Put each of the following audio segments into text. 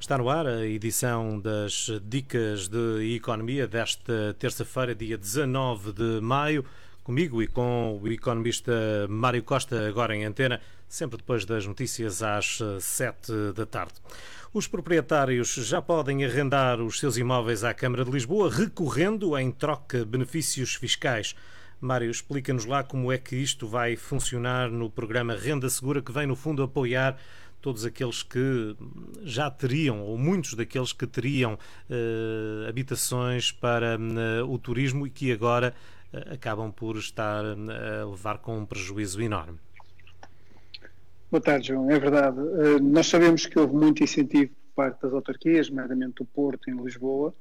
Está no ar a edição das Dicas de Economia desta terça-feira, dia 19 de maio, comigo e com o economista Mário Costa, agora em antena, sempre depois das notícias às 7 da tarde. Os proprietários já podem arrendar os seus imóveis à Câmara de Lisboa, recorrendo em troca benefícios fiscais. Mário, explica-nos lá como é que isto vai funcionar no programa Renda Segura, que vem, no fundo, apoiar todos aqueles que já teriam, ou muitos daqueles que teriam uh, habitações para uh, o turismo e que agora uh, acabam por estar a levar com um prejuízo enorme. Boa tarde, João. É verdade. nós sabemos que houve muito incentivo por parte das autarquias, nomeadamente do Porto em Lisboa,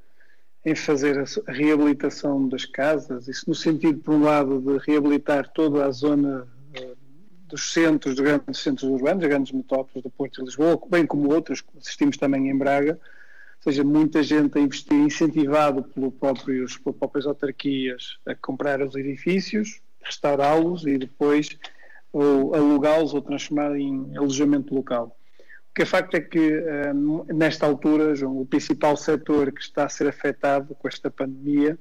em fazer a reabilitação das casas, isso no sentido, por um lado, de reabilitar toda a zona dos centros, dos grandes centros urbanos, das grandes metrópoles do Porto e Lisboa, bem como outras, assistimos também em Braga, ou seja, muita gente a investir, incentivado pelo próprios, pelas próprias autarquias a comprar os edifícios, restaurá-los e depois ou alugá-los ou transformar em alojamento local. O que é facto é que, eh, nesta altura, João, o principal setor que está a ser afetado com esta pandemia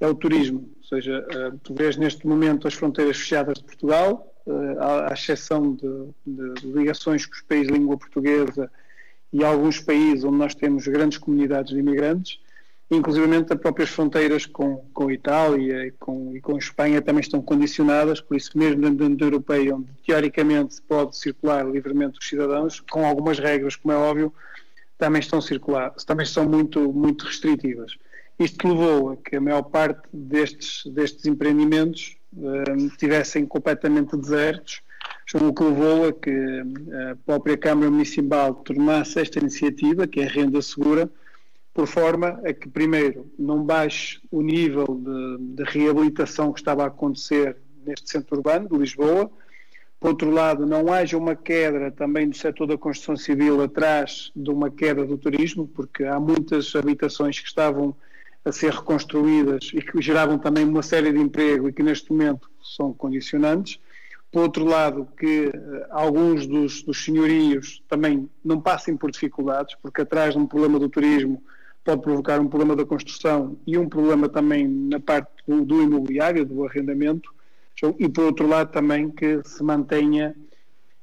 é o turismo. Ou seja, eh, tu vês neste momento as fronteiras fechadas de Portugal, à, exceção de, de, ligações com os países de língua portuguesa e alguns países onde nós temos grandes comunidades de imigrantes, inclusive as próprias fronteiras com, com a Itália e com, e com a Espanha também estão condicionadas, por isso mesmo dentro da União Europeia, onde teoricamente se pode circular livremente os cidadãos, com algumas regras, como é óbvio, também estão circular, também são muito, muito restritivas. Isto levou a que a maior parte destes, destes empreendimentos estivessem completamente desertos, o que levou a que a própria Câmara Municipal tomasse esta iniciativa, que é a renda segura, por forma a que, primeiro, não baixe o nível de, de reabilitação que estava a acontecer neste centro urbano de Lisboa, por outro lado, não haja uma queda também do setor da construção civil atrás de uma queda do turismo, porque há muitas habitações que estavam a ser reconstruídas e que geravam também uma série de emprego e que neste momento são condicionantes. Por outro lado, que uh, alguns dos, dos senhorios também não passem por dificuldades, porque atrás de um problema do turismo pode provocar um problema da construção e um problema também na parte do, do imobiliário, do arrendamento, e por outro lado também que se mantenha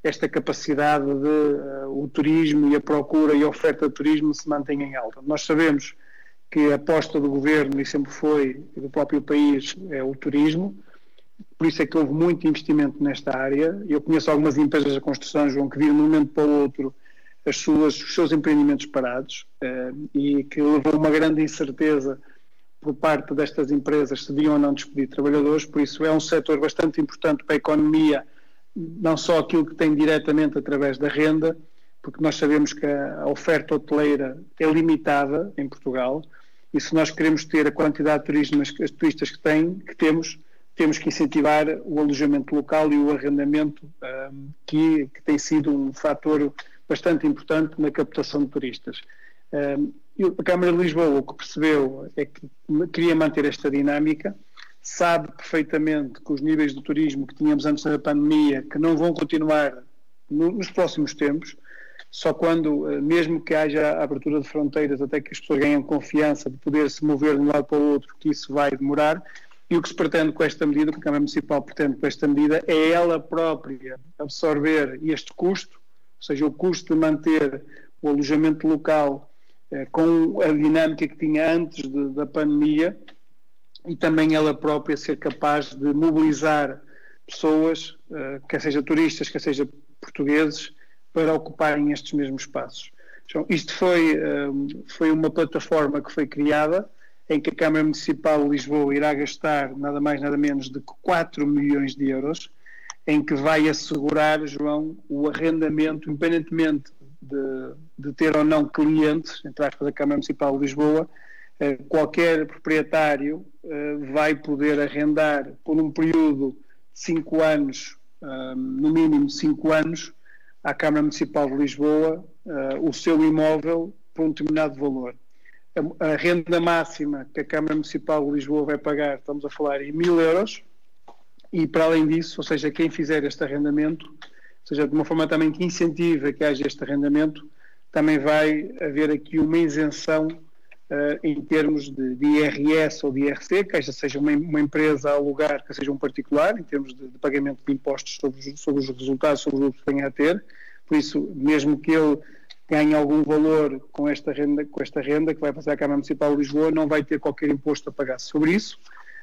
esta capacidade de uh, o turismo e a procura e a oferta de turismo se mantenha em alta. Nós sabemos que a aposta do governo, e sempre foi, do próprio país, é o turismo. Por isso é que houve muito investimento nesta área. Eu conheço algumas empresas de construção, João, que viram de um momento para o outro as suas, os seus empreendimentos parados eh, e que levou uma grande incerteza por parte destas empresas se deviam ou não despedir trabalhadores. Por isso é um setor bastante importante para a economia, não só aquilo que tem diretamente através da renda, porque nós sabemos que a oferta hoteleira é limitada em Portugal e se nós queremos ter a quantidade de turistas, turistas que, tem, que temos, temos que incentivar o alojamento local e o arrendamento, um, que, que, tem sido um fator bastante importante na captação de turistas. Um, a Câmara de Lisboa o que percebeu é que queria manter esta dinâmica, sabe perfeitamente que os níveis de turismo que tínhamos antes da pandemia, que não vão continuar no, nos próximos tempos, só quando, eh, mesmo que haja abertura de fronteiras, até que as pessoas ganhem confiança de poder se mover de um lado para o outro, que isso vai demorar. E o que se pretende com esta medida, o que a Câmara Municipal pretende com esta medida, é ela própria absorver este custo, ou seja, o custo de manter o alojamento local eh, com a dinâmica que tinha antes de, da pandemia e também ela própria ser capaz de mobilizar pessoas, eh, quer seja turistas, quer seja portugueses, para ocuparem estes mesmos espaços. Então, isto foi, hum, foi uma plataforma que foi criada em que a Câmara Municipal de Lisboa irá gastar nada mais nada menos de 4 milhões de euros, em que vai assegurar, João, o arrendamento, independentemente de, de ter ou não clientes, entre aspas, da Câmara Municipal de Lisboa, eh, qualquer proprietário eh, vai poder arrendar por um período de 5 anos, hum, no mínimo 5 anos, à Câmara Municipal de Lisboa uh, o seu imóvel por um determinado valor. A, a, renda máxima que a Câmara Municipal de Lisboa vai pagar, estamos a falar em mil euros, e para além disso, ou seja, quem fizer este arrendamento, ou seja, de uma forma também que incentiva que haja este arrendamento, também vai haver aqui uma isenção uh, em termos de, de, IRS ou de IRC, que seja uma, uma, empresa a alugar, que seja um particular, em termos de, de pagamento de impostos sobre, sobre, os resultados, sobre os lucros que venha a ter. Por isso, mesmo que ele ganhe algum valor com esta renda, com esta renda que vai passar à Câmara Municipal de Lisboa, não vai ter qualquer imposto a pagar sobre isso.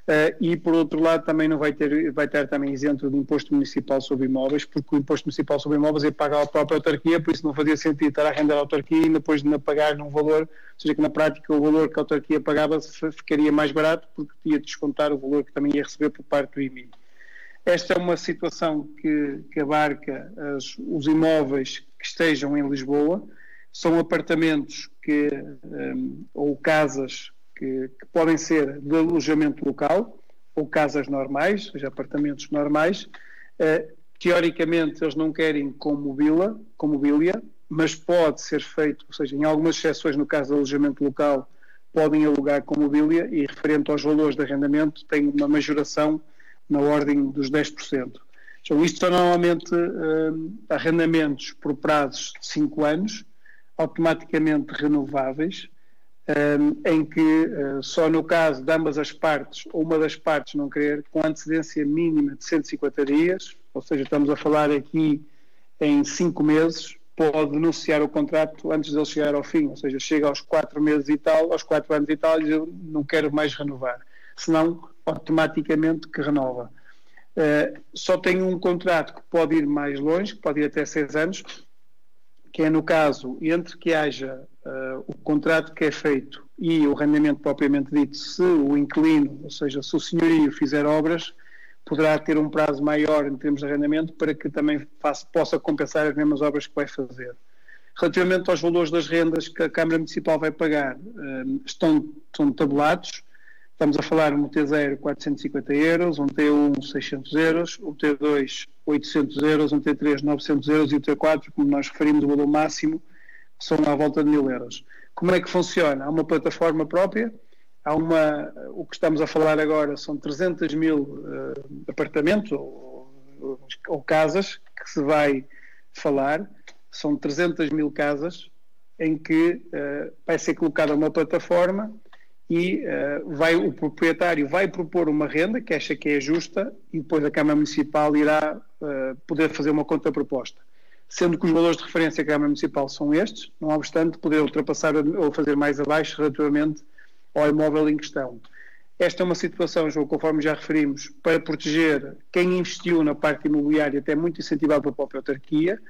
Uh, e por outro lado também não vai ter vai ter também isento de imposto municipal sobre imóveis porque o imposto municipal sobre imóveis é pago à própria autarquia por isso não fazia sentido estar a render a autarquia e depois de pagar num valor ou seja que na prática o valor que a autarquia pagava ficaria mais barato porque tinha de descontar o valor que também ia receber por parte do IMI esta é uma situação que, que abarca as, os imóveis que estejam em Lisboa. São apartamentos que um, ou casas que, que, podem ser de alojamento local ou casas normais, ou seja, apartamentos normais. Uh, teoricamente, eles não querem com mobília, com mobília, mas pode ser feito, ou seja, em algumas exceções, no caso de alojamento local, podem alugar com mobília e, referente aos valores de arrendamento, tem uma majoração na ordem dos 10%. Então, isto são normalmente uh, arrendamentos por prazos de 5 anos, automaticamente renováveis, em que uh, só no caso de ambas as partes, ou uma das partes não querer, com antecedência mínima de 150 dias, ou seja, estamos a falar aqui em 5 meses, pode denunciar o contrato antes de ele chegar ao fim, ou seja, chega aos 4 meses e tal, aos 4 anos e tal, e eu não quero mais renovar. Senão, automaticamente que renova. Uh, só tem um contrato que pode ir mais longe, que pode ir até 6 anos, que é no caso entre que haja uh, o contrato que é feito e o rendimento propriamente dito, se o inquilino, ou seja, se o senhorio fizer obras, poderá ter um prazo maior em termos de arrendamento para que também faça, possa compensar as mesmas obras que vai fazer. Relativamente aos valores das rendas que a Câmara Municipal vai pagar, uh, estão, estão tabulados. Estamos a falar um T0 450 euros, um T1 600 euros, um T2 800 euros, um T3 900 euros e o T4, como nós referimos, o valor máximo são à volta de mil euros. Como é que funciona? Há uma plataforma própria, há uma, o que estamos a falar agora são 300 mil uh, apartamentos ou, ou, casas que se vai falar, são 300 mil casas em que uh, vai ser colocada uma plataforma e uh, vai, o proprietário vai propor uma renda que acha que é justa e depois a Câmara Municipal irá poder fazer uma contraproposta sendo que os valores de referência da Câmara Municipal são estes, não obstante poder ultrapassar ou fazer mais abaixo relativamente ao imóvel em questão. Esta é uma situação, João, conforme já referimos, para proteger quem investiu na parte imobiliária, até muito incentivado pela própria autarquia,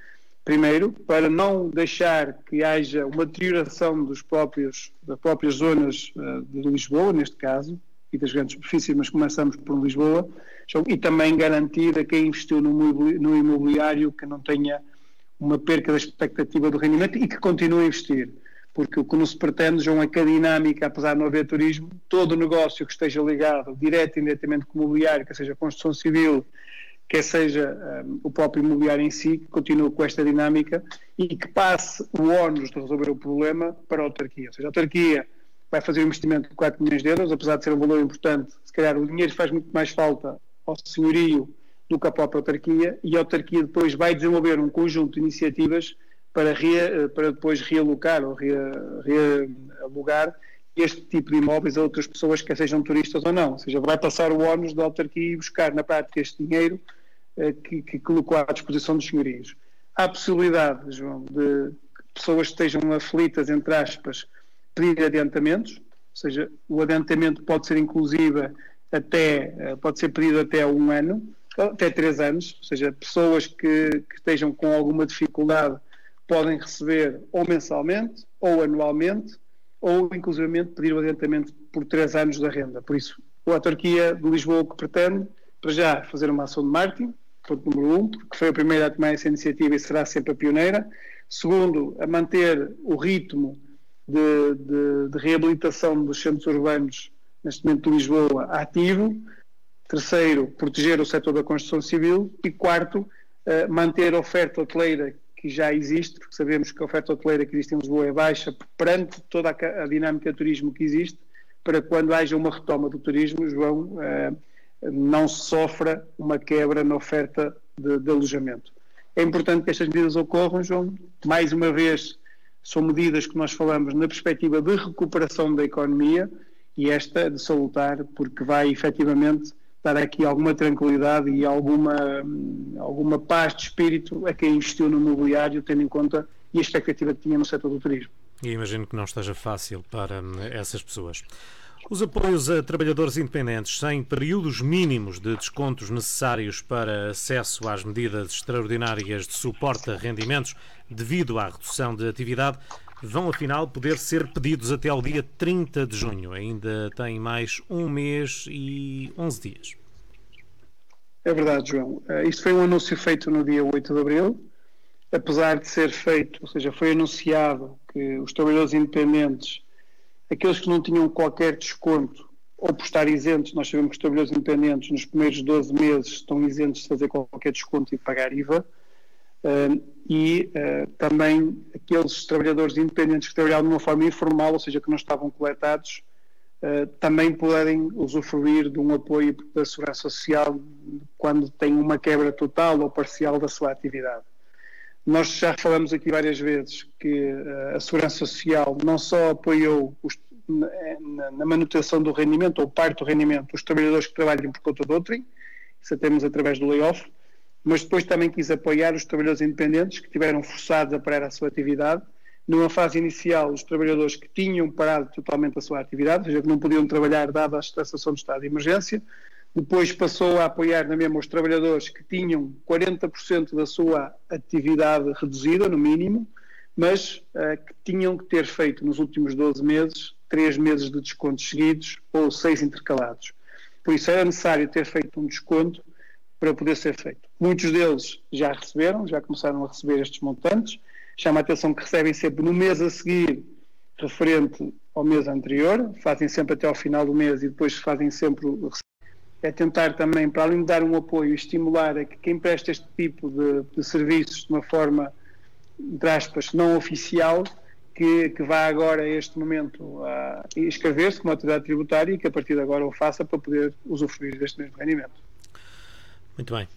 primeiro, para não deixar que haja uma deterioração dos próprios, das próprias zonas uh, de Lisboa, neste caso, e das grandes superfícies, mas começamos por Lisboa, e também garantir a quem investiu no imobiliário que não tenha uma perca da expectativa do rendimento e que continue a investir. Porque o que nos pretende, João, é que a dinâmica, apesar de não haver turismo, todo o negócio que esteja ligado direto e indiretamente com o imobiliário, que seja construção civil, quer seja um, o próprio imobiliário em si, que continue com esta dinâmica e que passe o ónus de resolver o problema para a autarquia. Ou seja, a autarquia vai fazer um investimento de 4 milhões de euros, apesar de ser um valor importante, se calhar o dinheiro faz muito mais falta ao senhorio do que a própria autarquia e a autarquia depois vai desenvolver um conjunto de iniciativas para, re, para depois realocar ou re, realugar este tipo de imóveis a outras pessoas que sejam turistas ou não. Ou seja, vai passar o ónus da autarquia e buscar na prática este dinheiro eh, que, que colocou à disposição dos senhorios. Há possibilidade, João, de pessoas que estejam aflitas, entre aspas, pedir adiantamentos, ou seja, o adiantamento pode ser inclusive até, eh, pode ser pedido até um ano, até três anos, ou seja, pessoas que, que estejam com alguma dificuldade podem receber ou mensalmente ou anualmente ou inclusivamente pedir o adiantamento por três anos da renda. Por isso, a autarquia de Lisboa o que pretende, para já, fazer uma ação de marketing, ponto número um, porque foi a primeira a tomar essa iniciativa e será sempre a pioneira. Segundo, a manter o ritmo de, de, de reabilitação dos centros urbanos, neste momento de Lisboa, ativo. Terceiro, proteger o setor da construção civil. E quarto, uh, manter a oferta hoteleira que já existe, porque sabemos que a oferta hoteleira que existe em Lisboa é baixa perante toda a, dinâmica de turismo que existe, para quando haja uma retoma do turismo, João, uh, não sofra uma quebra na oferta de, de, alojamento. É importante que estas medidas ocorram, João. Mais uma vez, são medidas que nós falamos na perspectiva de recuperação da economia e esta de salutar porque vai efetivamente dar aqui alguma tranquilidade e alguma, alguma paz de espírito a quem investiu no mobiliário, tendo em conta e a expectativa que tinha no setor do turismo. E imagino que não esteja fácil para hum, essas pessoas. Os apoios a trabalhadores independentes sem períodos mínimos de descontos necessários para acesso às medidas extraordinárias de suporte a rendimentos devido à redução de atividade vão afinal poder ser pedidos até ao dia 30 de junho. Ainda tem mais um mês e 11 dias. É verdade, João. Eh, isto foi um anúncio feito no dia 8 de abril. Apesar de ser feito, ou seja, foi anunciado que os trabalhadores independentes aqueles que não tinham qualquer desconto ou por estar isentos, nós sabemos que os trabalhadores independentes nos primeiros 12 meses estão isentos de fazer qualquer desconto e pagar IVA. E uh, também aqueles trabalhadores independentes que trabalhavam de uma forma informal, ou seja, que não estavam coletados, uh, também podem usufruir de um apoio da Segurança Social quando têm uma quebra total ou parcial da sua atividade. Nós já falamos aqui várias vezes que uh, a Segurança Social não só apoiou os, na, manutenção do rendimento ou parte do rendimento os trabalhadores que trabalham por conta de outrem, isso temos através do layoff, mas depois também quis apoiar os trabalhadores independentes que tiveram forçados a parar a sua atividade. Numa fase inicial, os trabalhadores que tinham parado totalmente a sua atividade, ou seja, que não podiam trabalhar dada a situação de estado de emergência, depois passou a apoiar na mesma os trabalhadores que tinham 40% da sua atividade reduzida, no mínimo, mas uh, que tinham que ter feito nos últimos 12 meses, 3 meses de descontos seguidos ou 6 intercalados. Por isso era necessário ter feito um desconto para poder ser feito. Muitos deles já receberam, já começaram a receber estes montantes. Chama a atenção que recebem sempre no mês a seguir, referente ao mês anterior, fazem sempre até ao final do mês e depois fazem sempre é tentar também, para além de dar um apoio, estimular a que quem presta este tipo de, de serviços de uma forma, entre aspas, não oficial, que, que vá agora a este momento a inscrever-se como atividade tributária e que a partir de agora o faça para poder usufruir deste mesmo rendimento. Muito bem.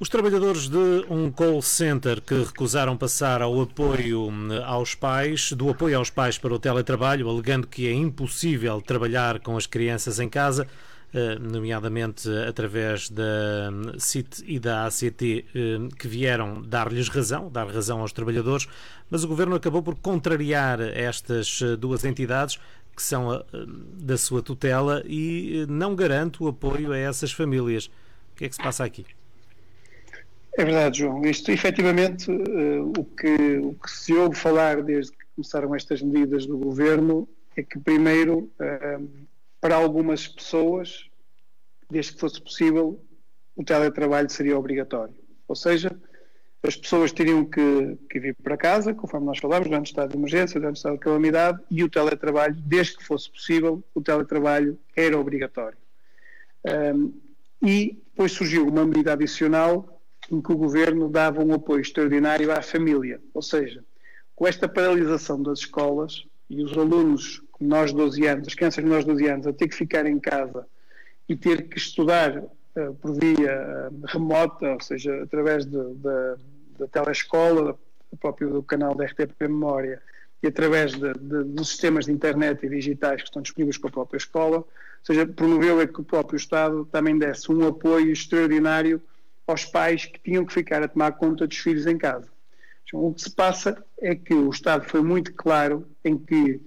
Os trabalhadores de um call center que recusaram passar ao apoio hum, aos pais, do apoio aos pais para o teletrabalho, alegando que é impossível trabalhar com as crianças em casa, eh, nomeadamente através da CIT e da ACT, eh, que vieram dar-lhes razão, dar razão aos trabalhadores, mas o governo acabou por contrariar estas eh, duas entidades que são da sua tutela e não garante o apoio a essas famílias. Que é que se passa aqui? É verdade, João. Isto, efetivamente, o, que, o que se ouve falar desde que começaram estas medidas do governo é que, primeiro, para algumas pessoas, desde que fosse possível, o teletrabalho seria obrigatório. Ou seja, as pessoas teriam que, que, vir para casa, conforme nós falámos, durante o estado de emergência, durante o estado de calamidade, e o teletrabalho, desde que fosse possível, o teletrabalho era obrigatório. Um, e depois surgiu uma medida adicional em que o governo dava um apoio extraordinário à família. Ou seja, com esta paralisação das escolas e os alunos nós 12 anos, as crianças de nós 12 anos, a ter que ficar em casa e ter que estudar uh, por via uh, remota, ou seja, através da telescola, do próprio do canal da RTP Memória, e através de, dos sistemas de internet e digitais que estão disponíveis para a própria escola, ou seja, promoveu é que o próprio Estado também desse um apoio extraordinário aos pais que tinham que ficar a tomar conta dos filhos em casa. Então, o que se passa é que o Estado foi muito claro em que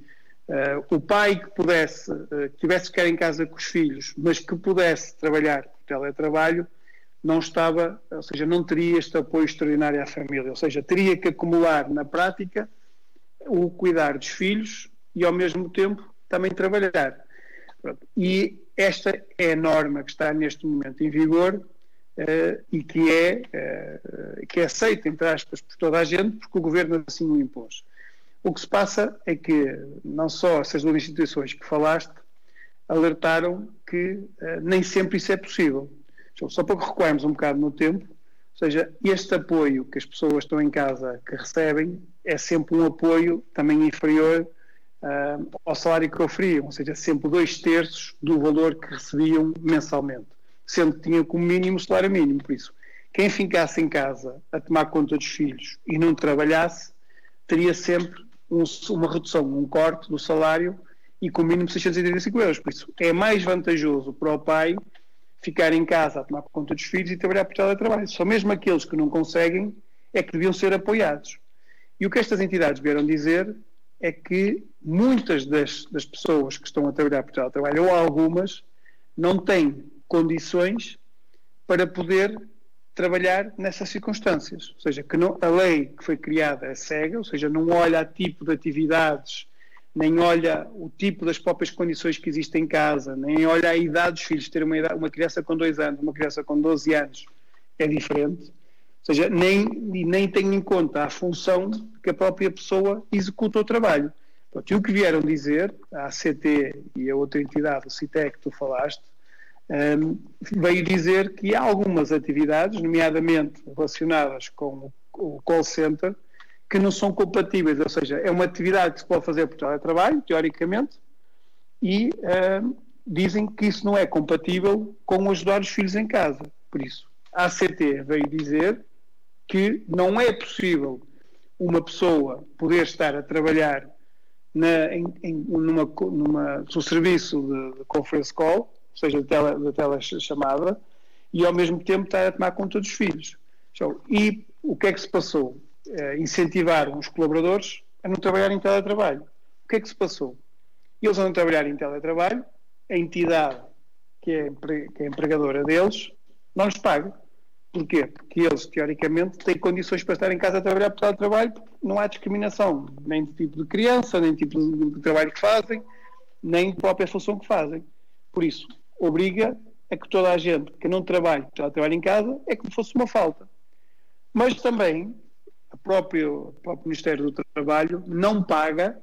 Uh, o pai que pudesse, uh, que tivesse que ficar em casa com os filhos, mas que pudesse trabalhar por teletrabalho, não estava, ou seja, não teria este apoio extraordinário à família, ou seja, teria que acumular na prática o cuidar dos filhos e ao mesmo tempo também trabalhar. E esta é a norma que está neste momento em vigor uh, e que é, que é aceita, entre aspas, por toda a gente, porque o governo assim o impôs. O que se passa é que não só essas duas instituições que falaste alertaram que uh, nem sempre isso é possível. Só para que recuarmos um bocado no tempo, ou seja, este apoio que as pessoas estão em casa que recebem é sempre um apoio também inferior uh, ao salário que oferiam, ou seja, sempre dois terços do valor que recebiam mensalmente, sendo que tinham como mínimo o salário mínimo. Por isso, quem ficasse em casa a tomar conta dos filhos e não trabalhasse, teria sempre um, uma redução, um corte do salário e com mínimo 635 euros. Por isso, é mais vantajoso para o pai ficar em casa a tomar conta dos filhos e trabalhar por teletrabalho. Só mesmo aqueles que não conseguem é que deviam ser apoiados. E o que estas entidades vieram dizer é que muitas das, das pessoas que estão a trabalhar por teletrabalho, ou algumas, não têm condições para poder trabalhar nessas circunstâncias. Ou seja, que não, a lei que foi criada é cega, ou seja, não olha a tipo de atividades, nem olha o tipo das próprias condições que existem em casa, nem olha a idade dos filhos. Ter uma, idade, uma criança com 2 anos, uma criança com 12 anos é diferente. Ou seja, nem, nem tem em conta a função que a própria pessoa executa o trabalho. e o que vieram dizer, a ACT e a outra entidade, o CITEC, que tu falaste, um, veio dizer que há algumas atividades, nomeadamente relacionadas com o call center, que não são compatíveis, ou seja, é uma atividade que se pode fazer por teletrabalho, teoricamente, e um, dizem que isso não é compatível com ajudar os filhos em casa. Por isso, a ACT veio dizer que não é possível uma pessoa poder estar a trabalhar na, em, em, numa, numa, no serviço de, de conference call ou seja, da tele, telechamada, e ao mesmo tempo está a tomar conta dos filhos. Então, e o que é que se passou? Uh, incentivaram os colaboradores a não trabalhar em teletrabalho. O que é que se passou? Eles a não trabalhar em teletrabalho, a entidade que é, que é empregadora deles não lhes paga. Porquê? Porque eles, teoricamente, têm condições para estar em casa a trabalhar por teletrabalho, porque não há discriminação, nem de tipo de criança, nem de tipo de trabalho que fazem, nem de própria função que fazem. Por isso, obriga a que toda a gente que não trabalhe, que trabalha em casa, é como fosse uma falta. Mas também a própria, o próprio Ministério do Trabalho não paga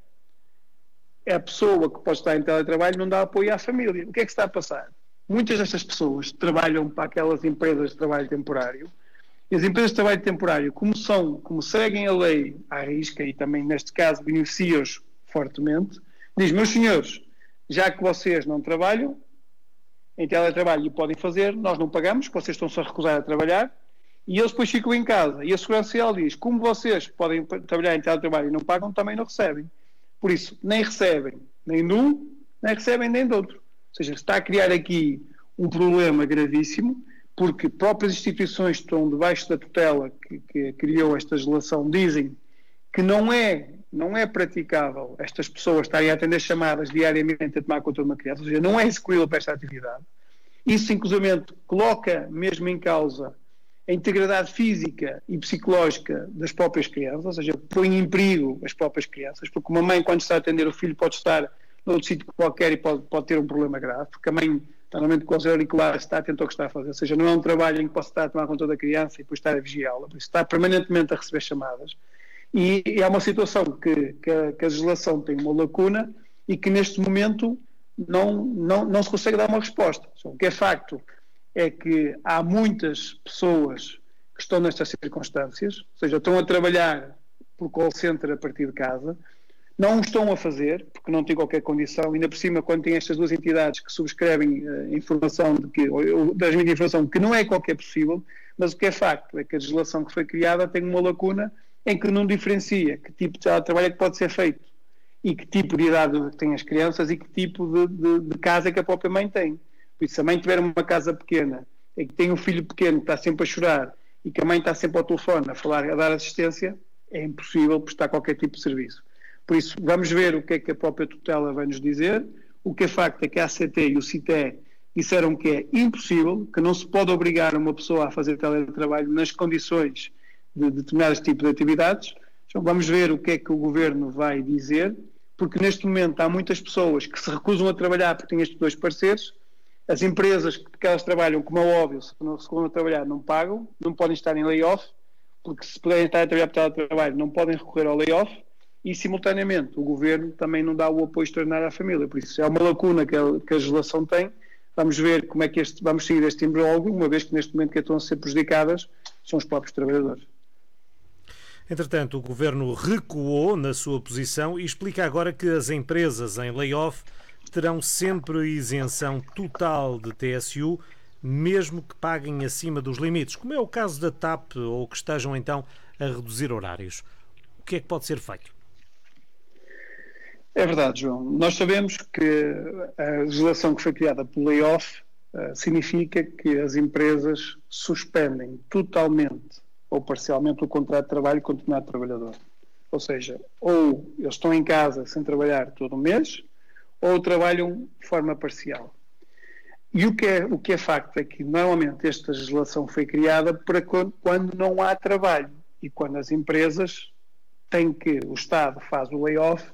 a pessoa que pode estar em teletrabalho não dá apoio à família. O que é que está a passar? Muitas destas pessoas trabalham para aquelas empresas de trabalho temporário e as empresas de trabalho temporário, como são, como seguem a lei à risca e também neste caso beneficiam-os fortemente, diz, meus senhores, já que vocês não trabalham, em teletrabalho e podem fazer, nós não pagamos, vocês estão-se a recusar a trabalhar, e eles depois ficam em casa. E a Segurança Social diz, como vocês podem trabalhar em teletrabalho e não pagam, também não recebem. Por isso, nem recebem nem de um, nem recebem nem de outro. Ou seja, está a criar aqui um problema gravíssimo, porque próprias instituições que estão debaixo da tutela que, que criou esta legislação dizem que não é não é praticável estas pessoas estarem a atender chamadas diariamente a tomar conta de uma criança, ou seja, não é execuível para esta atividade. Isso, inclusive, coloca mesmo em causa a integridade física e psicológica das próprias crianças, ou seja, põe em perigo as próprias crianças, porque uma mãe, quando está a atender o filho, pode estar noutro sítio qualquer e pode, pode ter um problema grave, porque a mãe está normalmente com os auriculares, está atento ao que está a fazer, ou seja, não é um trabalho em que possa estar a tomar conta da criança e depois estar a vigiá-la, por isso está permanentemente a receber chamadas. E, e é uma situação que, que, a, que a legislação tem uma lacuna e que neste momento não, não, não se consegue dar uma resposta. O que é facto é que há muitas pessoas que estão nestas circunstâncias, ou seja, estão a trabalhar por call center a partir de casa, não o estão a fazer, porque não têm qualquer condição, ainda por cima, quando tem estas duas entidades que subscrevem uh, informação de que, ou, transmitem informação que não é qualquer possível, mas o que é facto é que a legislação que foi criada tem uma lacuna em que não diferencia que tipo de trabalho é que pode ser feito e que tipo de idade têm as crianças e que tipo de, de, de casa é que a própria mãe tem. Por isso, se a mãe tiver uma casa pequena e que tem um filho pequeno que está sempre a chorar e que a mãe está sempre ao telefone a falar, a dar assistência, é impossível prestar qualquer tipo de serviço. Por isso, vamos ver o que é que a própria tutela vai nos dizer. O que é facto é que a ACT e o CITE disseram que é impossível, que não se pode obrigar uma pessoa a fazer teletrabalho nas condições de determinados tipos de atividades. Então vamos ver o que é que o governo vai dizer, porque neste momento há muitas pessoas que se recusam a trabalhar porque têm estes dois parceiros. As empresas que elas trabalham, como é óbvio, se não se recusam a trabalhar, não pagam, não podem estar em layoff, porque se puderem estar a trabalhar por trabalho, não podem recorrer ao layoff e, simultaneamente, o governo também não dá o apoio extraordinário à família. Por isso, é uma lacuna que a, que a legislação tem. Vamos ver como é que este, vamos seguir este imbróglio, uma vez que neste momento que estão a ser prejudicadas são os próprios trabalhadores. Entretanto, o governo recuou na sua posição e explica agora que as empresas em layoff terão sempre isenção total de TSU, mesmo que paguem acima dos limites, como é o caso da TAP ou que estejam então a reduzir horários. O que é que pode ser feito? É verdade, João. Nós sabemos que a legislação que foi criada pelo layoff uh, significa que as empresas suspendem totalmente ou parcialmente o contrato de trabalho com o determinado trabalhador. Ou seja, ou eles estão em casa sem trabalhar todo o mês, ou trabalham de forma parcial. E o que, é, o que é facto é que normalmente esta legislação foi criada para quando não há trabalho e quando as empresas têm que, o Estado faz o layoff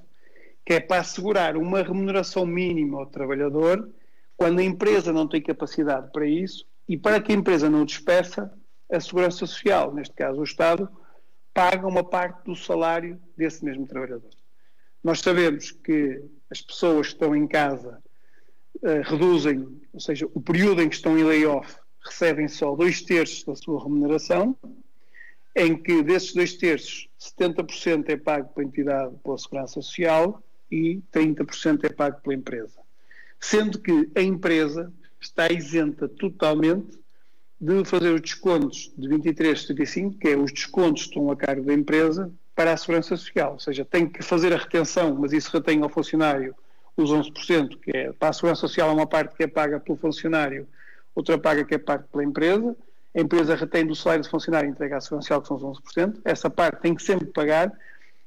que é para assegurar uma remuneração mínima ao trabalhador quando a empresa não tem capacidade para isso e para que a empresa não despeça, a Segurança Social, neste caso o Estado, paga uma parte do salário desse mesmo trabalhador. Nós sabemos que as pessoas que estão em casa uh, reduzem, ou seja, o período em que estão em layoff recebem só dois terços da sua remuneração, em que desses dois terços, 70% é pago pela entidade pela Segurança Social e 30% é pago pela empresa. Sendo que a empresa está isenta totalmente de fazer os descontos de 23,75, que é os descontos que estão a cargo da empresa, para a Segurança Social. Ou seja, tem que fazer a retenção, mas isso retém ao funcionário os 11%, que é para a Segurança Social, uma parte que é paga pelo funcionário, outra paga que é paga pela empresa. A empresa retém do salário do funcionário e entrega à Segurança Social, que são os 11%. Essa parte tem que sempre pagar.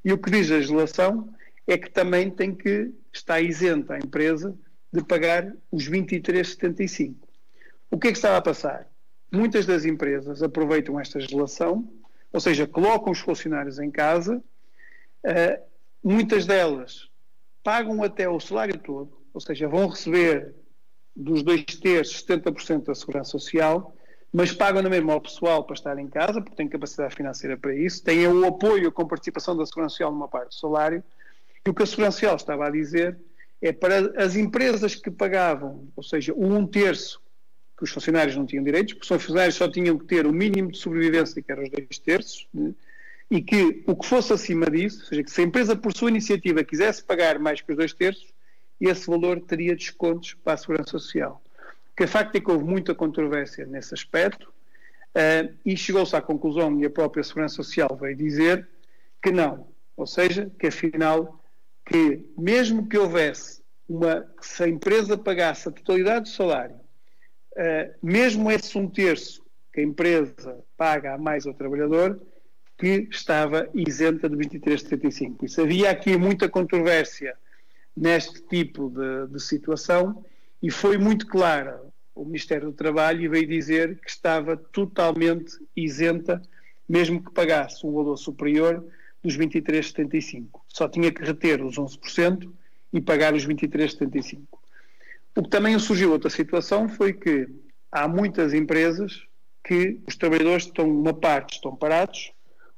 E o que diz a legislação é que também tem que estar isenta a empresa de pagar os 23,75. O que é que estava a passar? Muitas das empresas aproveitam esta legislação, ou seja, colocam os funcionários em casa, uh, muitas delas pagam até o salário todo, ou seja, vão receber dos dois terços 70% da segurança social, mas pagam na mesma ao pessoal para estar em casa, porque têm capacidade financeira para isso, têm o apoio com participação da segurança social numa parte do salário, e o que a Segurança Social estava a dizer é para as empresas que pagavam, ou seja, o um terço que os funcionários não tinham direitos, porque os funcionários só tinham que ter o mínimo de sobrevivência, que era os dois terços, né? e que o que fosse acima disso, ou seja, que se a empresa por sua iniciativa quisesse pagar mais que os dois terços, esse valor teria descontos para a Segurança Social. O que é facto é que houve muita controvérsia nesse aspecto uh, e chegou-se à conclusão, e a própria Segurança Social veio dizer que não, ou seja, que afinal que, mesmo que houvesse uma. se a empresa pagasse a totalidade do salário, uh, mesmo esse um terço que a empresa paga a mais ao trabalhador, que estava isenta de 23,75. Isso havia aqui muita controvérsia neste tipo de, de situação e foi muito clara o Ministério do Trabalho e veio dizer que estava totalmente isenta, mesmo que pagasse um valor superior dos 23,75. Só tinha que reter os 11% e pagar os 23,75. O que também surgiu outra situação foi que há muitas empresas que os trabalhadores estão, uma parte estão parados,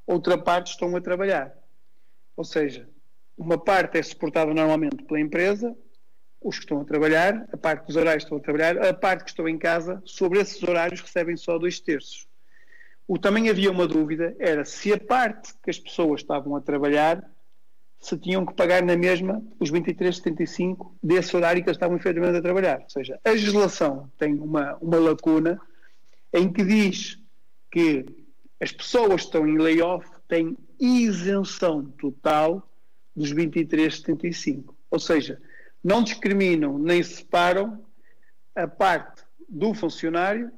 outra parte estão a trabalhar. Ou seja, uma parte é suportada normalmente pela empresa, os que estão a trabalhar, a parte dos horários estão a trabalhar, a parte que estão em casa, sobre esses horários recebem só dois terços. O também havia uma dúvida, era se a parte que as pessoas estavam a trabalhar se tinham que pagar na mesma os 23,75 desse horário que eles estavam efetivamente a trabalhar. Ou seja, a legislação tem uma, uma lacuna em que diz que as pessoas que estão em layoff têm isenção total dos 23,75. Ou seja, não discriminam nem separam a parte do funcionário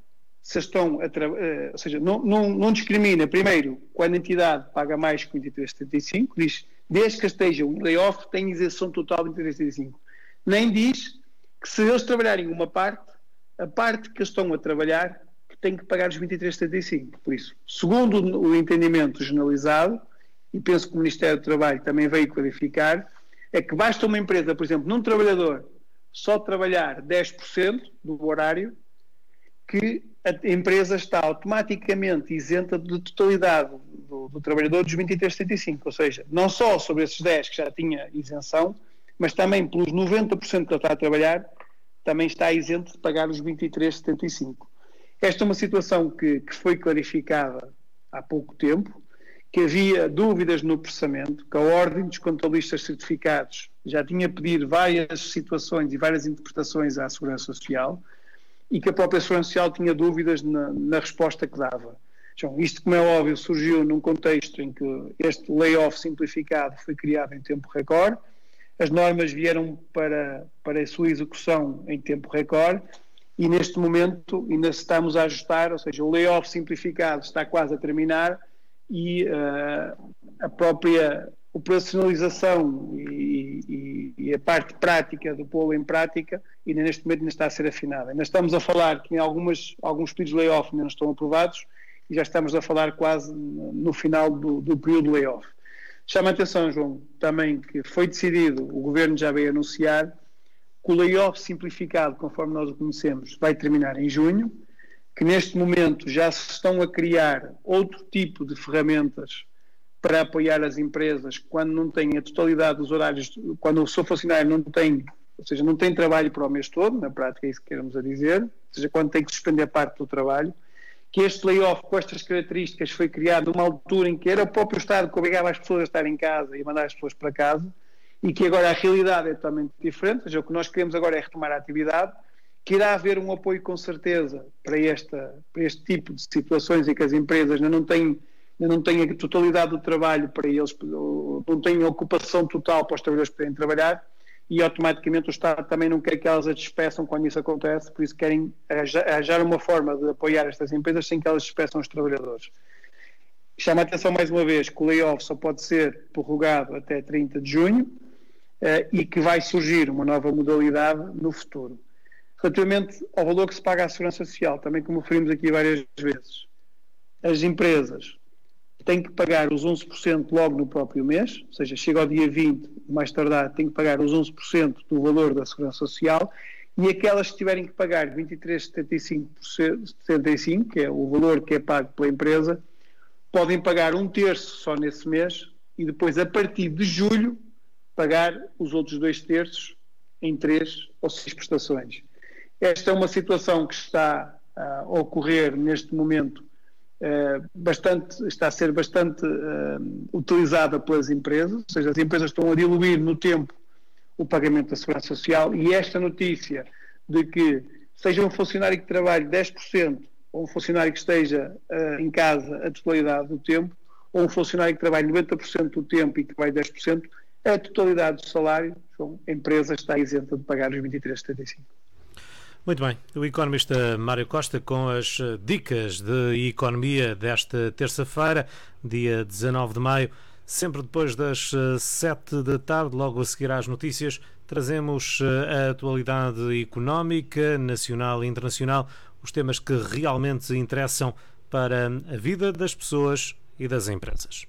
se estão a uh, ou seja, não, não, não, discrimina, primeiro, quando a entidade paga mais que 23,75, diz, desde que estejam em layoff, tem isenção total de 23,75. Nem diz que se eles trabalharem uma parte, a parte que estão a trabalhar tem que pagar os 23,75. Por isso, segundo o entendimento generalizado, e penso que o Ministério do Trabalho também veio clarificar, é que basta uma empresa, por exemplo, num trabalhador só trabalhar 10% do horário, que a empresa está automaticamente isenta de totalidade do, do trabalhador dos 23,75, ou seja, não só sobre esses 10 que já tinha isenção, mas também pelos 90% que ele está a trabalhar, também está isento de pagar os 23,75. Esta é uma situação que, que foi clarificada há pouco tempo, que havia dúvidas no processamento, que a Ordem dos Contabilistas Certificados já tinha pedido várias situações e várias interpretações à Segurança Social, e que a própria Segurança Social tinha dúvidas na, na resposta que dava. João, isto, como é óbvio, surgiu num contexto em que este layoff simplificado foi criado em tempo recorde, as normas vieram para, para a sua execução em tempo recorde e neste momento ainda estamos a ajustar, ou seja, o layoff simplificado está quase a terminar e uh, a própria operacionalização e, e, e, a parte prática do polo em prática ainda neste momento ainda está a ser afinada. Ainda estamos a falar que em algumas, alguns pedidos de layoff ainda não estão aprovados e já estamos a falar quase no final do, do período de layoff. Chama a atenção, João, também que foi decidido, o Governo já veio anunciar, que o layoff simplificado, conforme nós o conhecemos, vai terminar em junho, que neste momento já se estão a criar outro tipo de ferramentas para apoiar as empresas quando não têm a totalidade dos horários, quando o seu funcionário não tem, ou seja, não tem trabalho para o mês todo, na prática é isso que queremos a dizer, ou seja, quando tem que suspender parte do trabalho, que este layoff com estas características foi criado numa altura em que era o próprio Estado que obrigava as pessoas a estar em casa e mandar as pessoas para casa, e que agora a realidade é totalmente diferente, ou seja, o que nós queremos agora é retomar a atividade, que irá haver um apoio com certeza para, esta, para este tipo de situações em que as empresas não têm, ainda não têm a totalidade do trabalho para eles, não a ocupação total para os trabalhadores poderem trabalhar, e automaticamente o Estado também não quer que elas as despeçam quando isso acontece, por isso querem arranjar uma forma de apoiar estas empresas sem que elas despeçam os trabalhadores. Chama a atenção mais uma vez que o layoff só pode ser prorrogado até 30 de junho uh, e que vai surgir uma nova modalidade no futuro. Relativamente ao valor que se paga à Segurança Social, também como referimos aqui várias vezes, as empresas tem que pagar os 11% logo no próprio mês, ou seja, chega ao dia 20, mais tardar, tem que pagar os 11% do valor da Segurança Social, e aquelas que tiverem que pagar 23,75%, que é o valor que é pago pela empresa, podem pagar um terço só nesse mês e depois, a partir de julho, pagar os outros dois terços em três ou seis prestações. Esta é uma situação que está a ocorrer neste momento bastante, está a ser bastante uh, utilizada pelas empresas, ou seja, as empresas estão a diluir no tempo o pagamento da segurança social e esta notícia de que seja um funcionário que trabalhe 10% ou um funcionário que esteja uh, em casa a totalidade do tempo ou um funcionário que trabalhe 90% do tempo e que vai 10%, a totalidade do salário, a empresa está isenta de pagar os 23,75. Muito bem, o economista Mário Costa com as eh, dicas de economia desta terça-feira, dia 19 de maio, sempre depois das 7 eh, da tarde, logo a seguir às notícias, trazemos eh, a atualidade económica, nacional e internacional, os temas que realmente interessam para a vida das pessoas e das empresas.